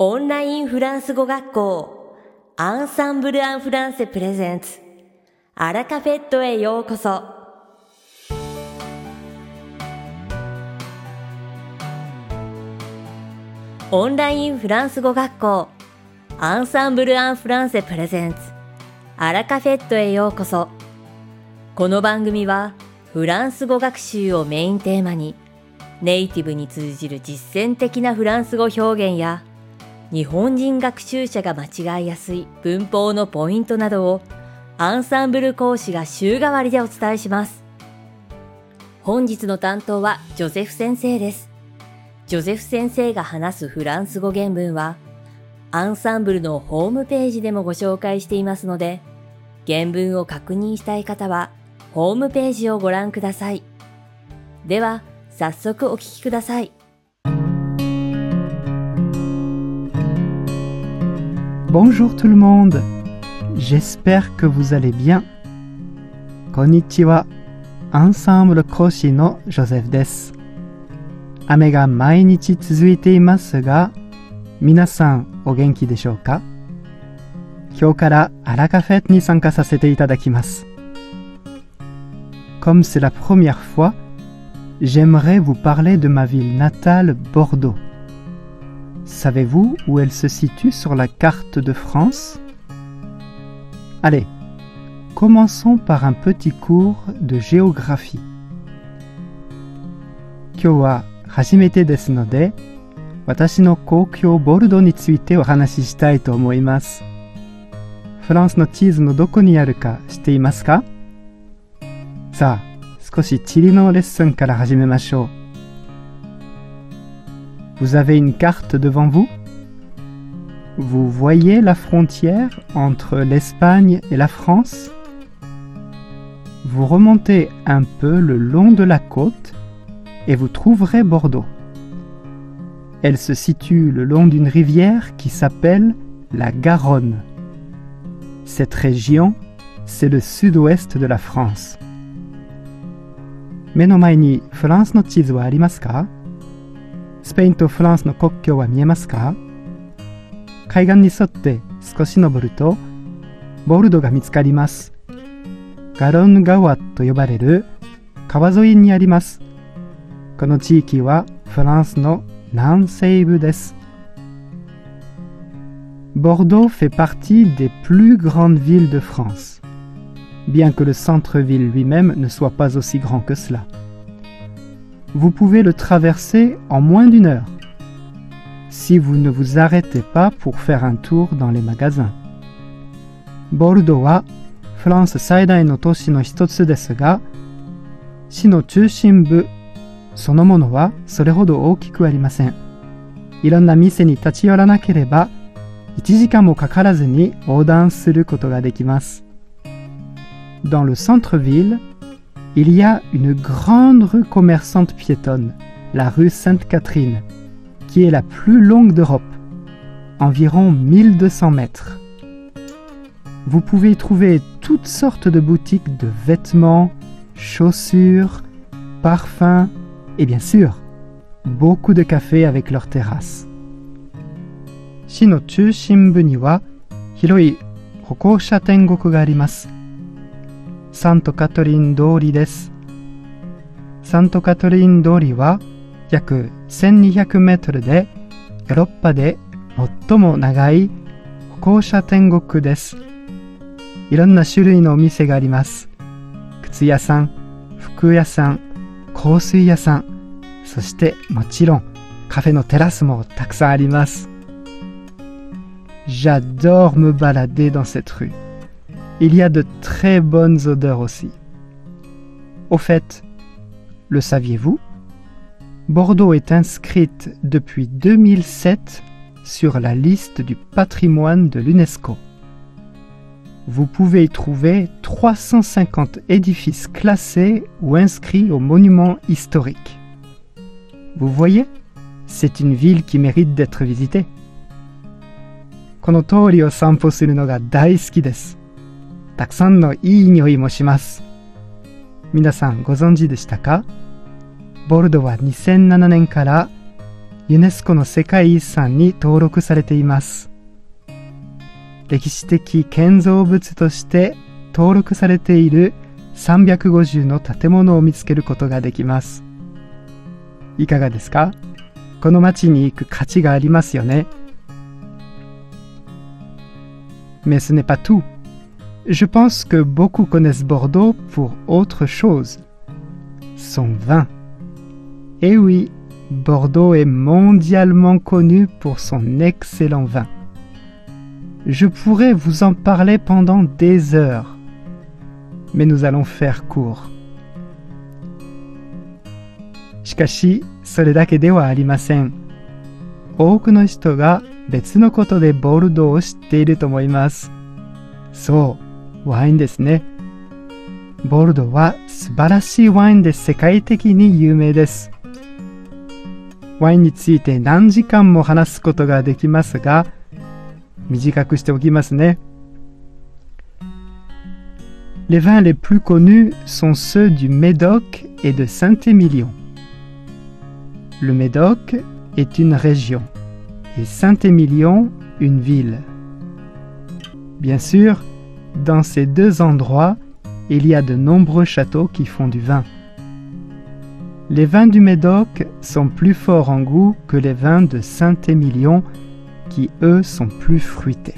オンラインフランス語学校アンサンブル・アン・フランセプレゼンツアラカフェットへようこそ。オンラインフランス語学校アンサンブル・アン・フランセプレゼンツアラカフェットへようこそ。この番組はフランス語学習をメインテーマにネイティブに通じる実践的なフランス語表現や日本人学習者が間違いやすい文法のポイントなどをアンサンブル講師が週替わりでお伝えします。本日の担当はジョゼフ先生です。ジョゼフ先生が話すフランス語原文はアンサンブルのホームページでもご紹介していますので原文を確認したい方はホームページをご覧ください。では早速お聞きください。Bonjour tout le monde, j'espère que vous allez bien. Konnichiwa, ensemble 講師のジョゼフです。雨が毎日続いていますが、皆さんお元気でしょうか今日からアラカフェに参加させていただきます。Comme c'est la première fois, j'aimerais vous parler de ma ville natale Bordeaux. Savez-vous où elle se situe sur la carte de France Allez, commençons par un petit cours de géographie. 今日は初めてですので、私の故郷ボルドについてお話ししたいと思います。フランスの地図のどこにあるか知っていますかさあ、少し地理のレッスンから始めましょう。 Vous avez une carte devant vous Vous voyez la frontière entre l'Espagne et la France Vous remontez un peu le long de la côte et vous trouverez Bordeaux. Elle se situe le long d'une rivière qui s'appelle la Garonne. Cette région, c'est le sud-ouest de la France. 目の前にフランスの地図はありますかス ペインとフランスの国境は見えますか海岸に沿って少し登るとボルドが見つかります。ガロン川と呼ばれる川沿いにあります。この地域はフランスの南西部です。Bordeaux fait partie des plus grandes villes de France, bien que le centre-ville lui-même ne soit pas aussi grand que cela. vous pouvez le traverser en moins d'une heure, si vous ne vous arrêtez pas pour faire un tour dans les magasins. ボルドはフランス最大の都市の一つですが、市の中心部そのものはそれほど大きくありません。いろんな店に立ち寄らなければ、1時間もかからずに横断することができます。Dans le centre-ville, il y a une grande rue commerçante piétonne, la rue Sainte-Catherine, qui est la plus longue d'Europe, environ 1200 mètres. Vous pouvez y trouver toutes sortes de boutiques de vêtements, chaussures, parfums et bien sûr, beaucoup de cafés avec leurs terrasses. 市の中心部には広い歩行者天国があります。 サントカトリン通りです。サントカトリン通りは約1200メートルでヨーロッパで最も長い歩行者天国です。いろんな種類のお店があります。靴屋さん、服屋さん、香水屋さん、そしてもちろんカフェのテラスもたくさんあります。J'adore me balader dans cette rue. Il y a de très bonnes odeurs aussi. Au fait, le saviez-vous Bordeaux est inscrite depuis 2007 sur la liste du patrimoine de l'UNESCO. Vous pouvez y trouver 350 édifices classés ou inscrits aux monuments historiques. Vous voyez, c'est une ville qui mérite d'être visitée. この通りを散歩するのが大好きです。 たくさんのいい匂いもします。皆さんご存知でしたか？ボルドは2007年からユネスコの世界遺産に登録されています。歴史的建造物として登録されている350の建物を見つけることができます。いかがですか？この街に行く価値がありますよね。Mais ce n'est pas tout. Je pense que beaucoup connaissent Bordeaux pour autre chose. Son vin. Eh oui, Bordeaux est mondialement connu pour son excellent vin. Je pourrais vous en parler pendant des heures, mais nous allons faire court. しかし、それだけではありません。多くの人が別のことでボルドーを知っていると思います。そう、 ワインですね。ボルドーは素晴らしいワインで世界的に有名です。ワインについて何時間も話すことができますが、短くしておきますね。Les vins les plus connus sont ceux du Médoc et de Saint-Émilion. Le Médoc est une région et Saint-Émilion une ville. Bien sûr, dans ces deux endroits, il y a de nombreux châteaux qui font du vin. Les vins du Médoc sont plus forts en goût que les vins de Saint-Émilion qui eux sont plus fruités.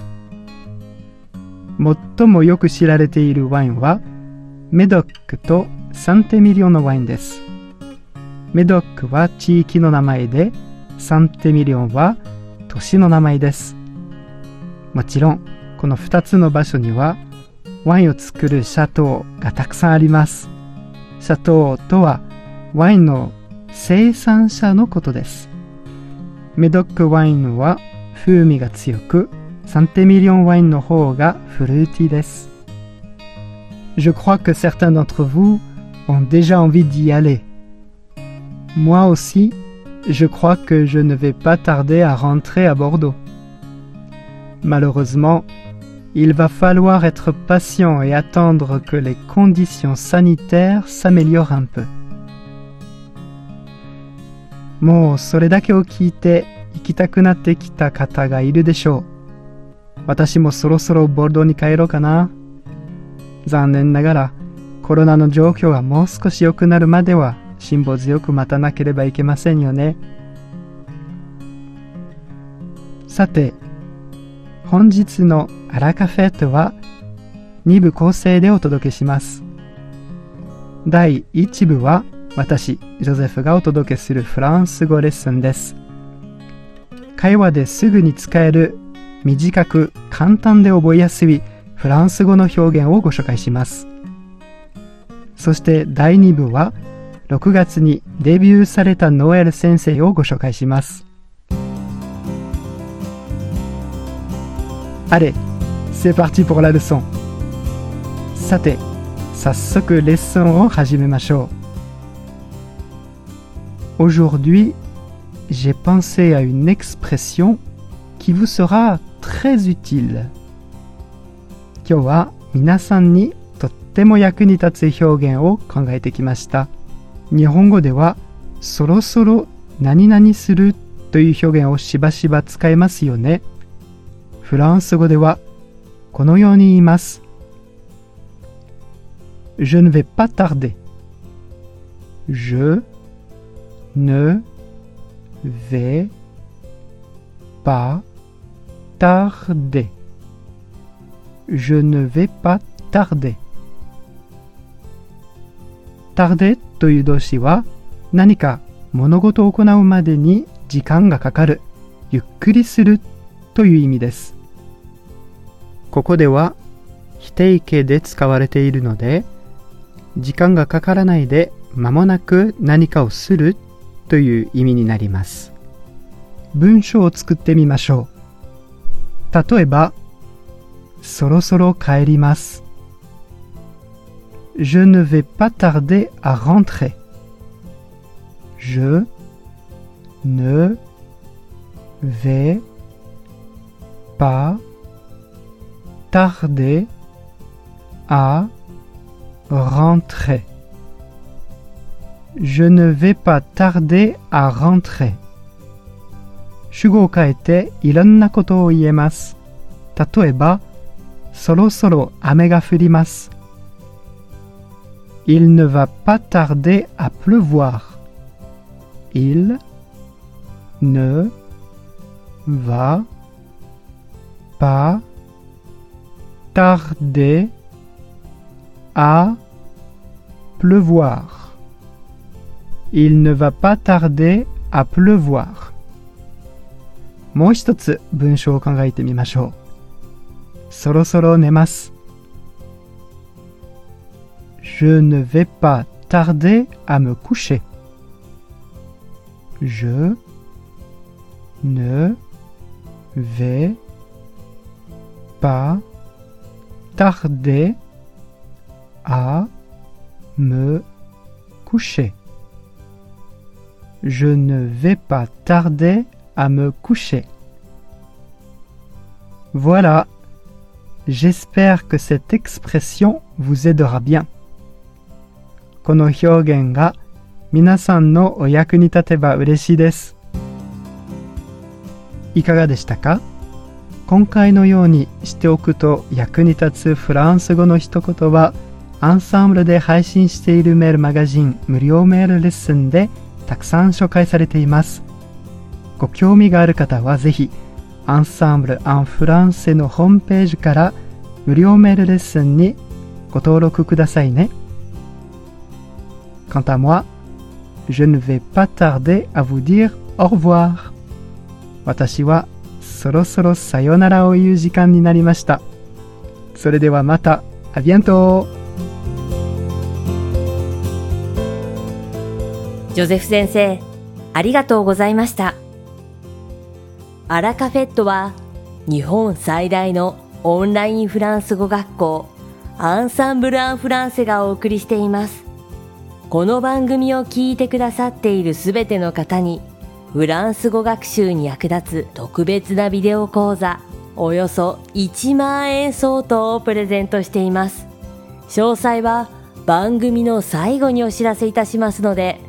最もよく知られているワインはメドックとサンテミリオンのワインです。メドックは地域の名前で、サンテミリオンは都市の名前です。もちろん、この2つの場所には ワインを作るシャトーがたくさんあります。シャトーとはワインの生産者のことです。メドックワインは風味が強く、サンテミリオンワインの方がフルーティーです。Je crois que certains d'entre vous ont déjà envie d'y aller. Moi aussi, je crois que je ne vais pas tarder à rentrer à Bordeaux. Malheureusement, il va falloir être patient et attendre que les conditions sanitaires s'améliorent un peu. もうそれだけを聞いて行きたくなってきた方がいるでしょう。私もそろそろボルドーに帰ろうかな。残念ながらコロナの状況がもう少し良くなるまでは辛抱強く待たなければいけませんよね。さて、本日のアラカフェットは2部構成でお届けします。第1部は私、ジョゼフがお届けするフランス語レッスンです。会話ですぐに使える短く簡単で覚えやすいフランス語の表現をご紹介します。そして第2部は6月にデビューされたノエル先生をご紹介します。Allez, c'est parti pour la leçon. さて、早速レッスンを始めましょう。Aujourd'hui, j'ai pensé à une expression qui vous sera très utile. 今日は皆さんにとっても役に立つ表現を考えてきました。日本語ではそろそろ何々するという表現をしばしば使えますよね。 フランス語ではこのように言います。Je ne vais pas tarder. Je ne vais pas tarder. Je ne vais pas tarder. tarder という動詞は何か物事を行うまでに時間がかかる、ゆっくりするという意味です。ここでは否定形で使われているので、時間がかからないで間もなく何かをするという意味になります。文章を作ってみましょう。例えば、そろそろ帰ります。Je ne vais pas tarder à rentrer. Je ne vais pas tarder à rentrer. Je ne vais pas tarder à rentrer. 主語を変えていろんなことを言えます。例えば、そろそろ雨が降ります。Il ne va pas tarder à pleuvoir. Il ne va pas tarder à pleuvoir. Il ne va pas tarder à pleuvoir. もう一つ文章を考えてみましょう。そろそろ寝ます。Je ne vais pas tarder à me coucher. Je ne vais pas tarder à me coucher. Je ne vais pas tarder à me coucher. Voilà. J'espère que cette expression vous aidera bien. この表現が皆さんのお役に立てば嬉しいです。いかがでしたか 今回のようにしておくと役に立つフランス語の一言はアンサンブルで配信しているメールマガジン無料メールレッスンでたくさん紹介されています。ご興味がある方はぜひアンサンブル・アン・フランセのホームページから無料メールレッスンにご登録くださいね。Quant à moi, je ne vais pas tarder à vous dire au revoir. 私はそろそろさよならを言う時間になりました。それではまた。あビアントジョゼフ先生、ありがとうございました。アラカフェットは日本最大のオンラインフランス語学校アンサンブル・アン・フランセがお送りしています。この番組を聞いてくださっているすべての方にフランス語学習に役立つ特別なビデオ講座およそ1万円相当をプレゼントしています。詳細は番組の最後にお知らせいたしますので、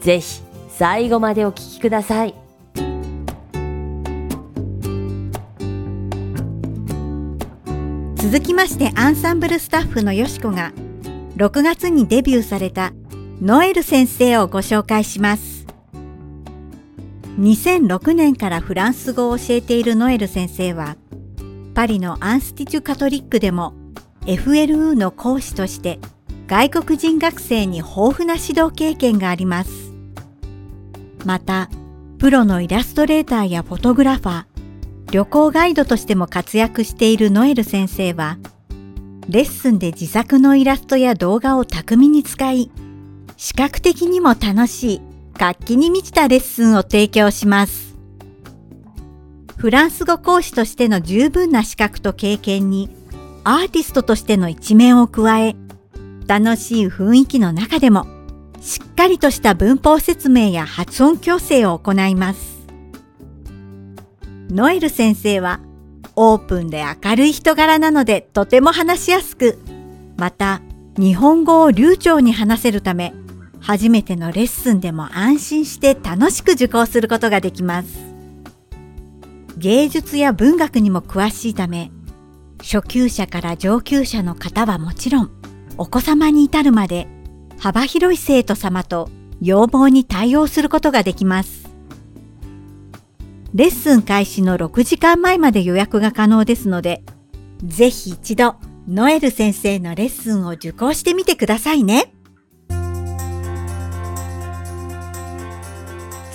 ぜひ最後までお聞きください。続きましてアンサンブルスタッフのよしこが6月にデビューされたノエル先生をご紹介します2006年からフランス語を教えているノエル先生はパリのアンスティチュカトリックでも FLU の講師として外国人学生に豊富な指導経験があります。またプロのイラストレーターやフォトグラファー旅行ガイドとしても活躍しているノエル先生は、レッスンで自作のイラストや動画を巧みに使い、視覚的にも楽しい、活気に満ちたレッスンを提供します。フランス語講師としての十分な資格と経験に、アーティストとしての一面を加え、楽しい雰囲気の中でも、しっかりとした文法説明や発音矯正を行います。ノエル先生はオープンで明るい人柄なのでとても話しやすく、また日本語を流暢に話せるため、初めてのレッスンでも安心して楽しく受講することができます。芸術や文学にも詳しいため、初級者から上級者の方はもちろん、お子様に至るまで幅広い生徒様と要望に対応することができます。レッスン開始の6時間前まで予約が可能ですので、ぜひ一度、ノエル先生のレッスンを受講してみてくださいね。